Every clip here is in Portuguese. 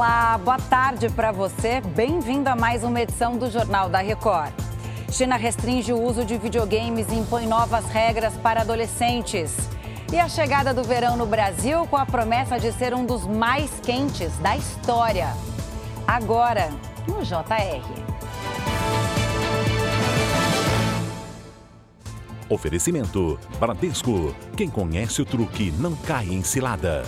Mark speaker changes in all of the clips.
Speaker 1: Olá, boa tarde para você. Bem-vindo a mais uma edição do Jornal da Record. China restringe o uso de videogames e impõe novas regras para adolescentes. E a chegada do verão no Brasil com a promessa de ser um dos mais quentes da história. Agora, no JR.
Speaker 2: Oferecimento: Bradesco. Quem conhece o truque não cai em cilada.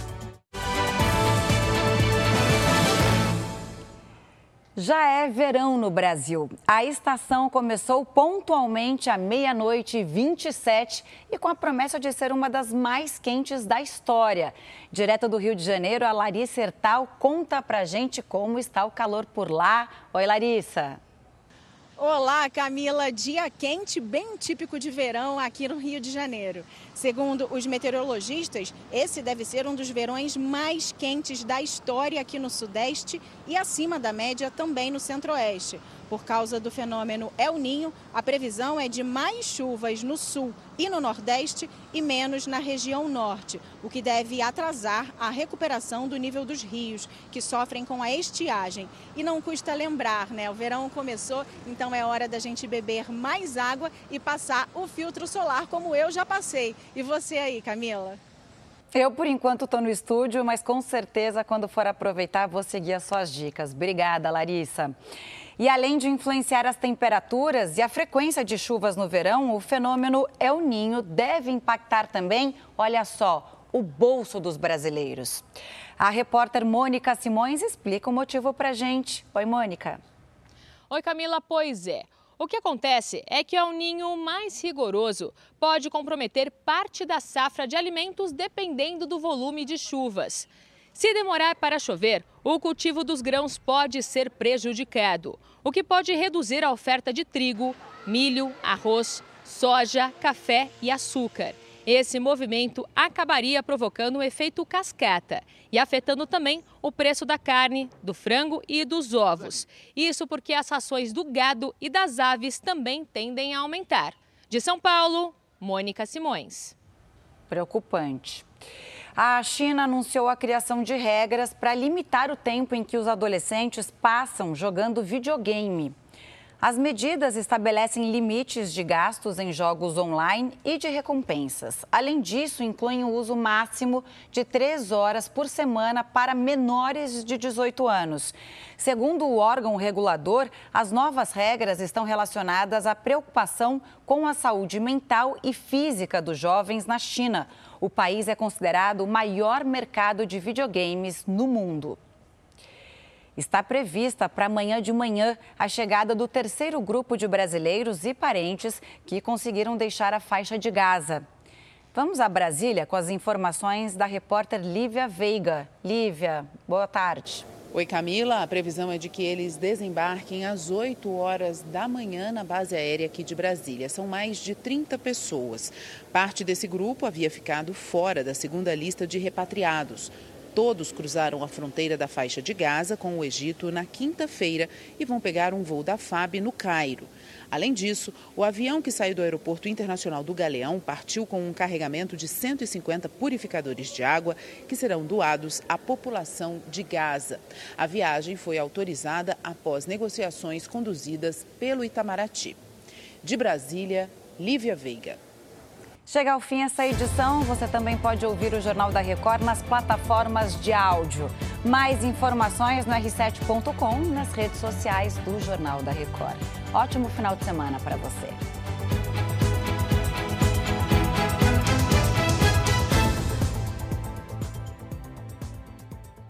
Speaker 1: Já é verão no Brasil. A estação começou pontualmente à meia-noite e 27 e com a promessa de ser uma das mais quentes da história. Direto do Rio de Janeiro, a Larissa Hertal conta pra gente como está o calor por lá. Oi, Larissa.
Speaker 3: Olá, Camila. Dia quente, bem típico de verão aqui no Rio de Janeiro. Segundo os meteorologistas, esse deve ser um dos verões mais quentes da história aqui no Sudeste e acima da média também no Centro-Oeste. Por causa do fenômeno El Ninho, a previsão é de mais chuvas no sul e no nordeste e menos na região norte, o que deve atrasar a recuperação do nível dos rios, que sofrem com a estiagem. E não custa lembrar, né? O verão começou, então é hora da gente beber mais água e passar o filtro solar, como eu já passei. E você aí, Camila?
Speaker 1: Eu, por enquanto, estou no estúdio, mas com certeza, quando for aproveitar, vou seguir as suas dicas. Obrigada, Larissa. E além de influenciar as temperaturas e a frequência de chuvas no verão, o fenômeno El Ninho deve impactar também, olha só, o bolso dos brasileiros. A repórter Mônica Simões explica o motivo para gente. Oi, Mônica.
Speaker 4: Oi, Camila. Pois é. O que acontece é que o El Ninho mais rigoroso pode comprometer parte da safra de alimentos dependendo do volume de chuvas. Se demorar para chover, o cultivo dos grãos pode ser prejudicado, o que pode reduzir a oferta de trigo, milho, arroz, soja, café e açúcar. Esse movimento acabaria provocando um efeito cascata e afetando também o preço da carne, do frango e dos ovos. Isso porque as rações do gado e das aves também tendem a aumentar. De São Paulo, Mônica Simões.
Speaker 1: Preocupante. A China anunciou a criação de regras para limitar o tempo em que os adolescentes passam jogando videogame. As medidas estabelecem limites de gastos em jogos online e de recompensas. Além disso, incluem o uso máximo de três horas por semana para menores de 18 anos. Segundo o órgão regulador, as novas regras estão relacionadas à preocupação com a saúde mental e física dos jovens na China o país é considerado o maior mercado de videogames no mundo. Está prevista para amanhã de manhã a chegada do terceiro grupo de brasileiros e parentes que conseguiram deixar a faixa de Gaza. Vamos a Brasília com as informações da repórter Lívia Veiga. Lívia, boa tarde.
Speaker 5: Oi, Camila. A previsão é de que eles desembarquem às 8 horas da manhã na base aérea aqui de Brasília. São mais de 30 pessoas. Parte desse grupo havia ficado fora da segunda lista de repatriados. Todos cruzaram a fronteira da faixa de Gaza com o Egito na quinta-feira e vão pegar um voo da FAB no Cairo. Além disso, o avião que saiu do Aeroporto Internacional do Galeão partiu com um carregamento de 150 purificadores de água que serão doados à população de Gaza. A viagem foi autorizada após negociações conduzidas pelo Itamaraty. De Brasília, Lívia Veiga.
Speaker 1: Chega ao fim essa edição. Você também pode ouvir o Jornal da Record nas plataformas de áudio. Mais informações no r7.com e nas redes sociais do Jornal da Record. Ótimo final de semana para você.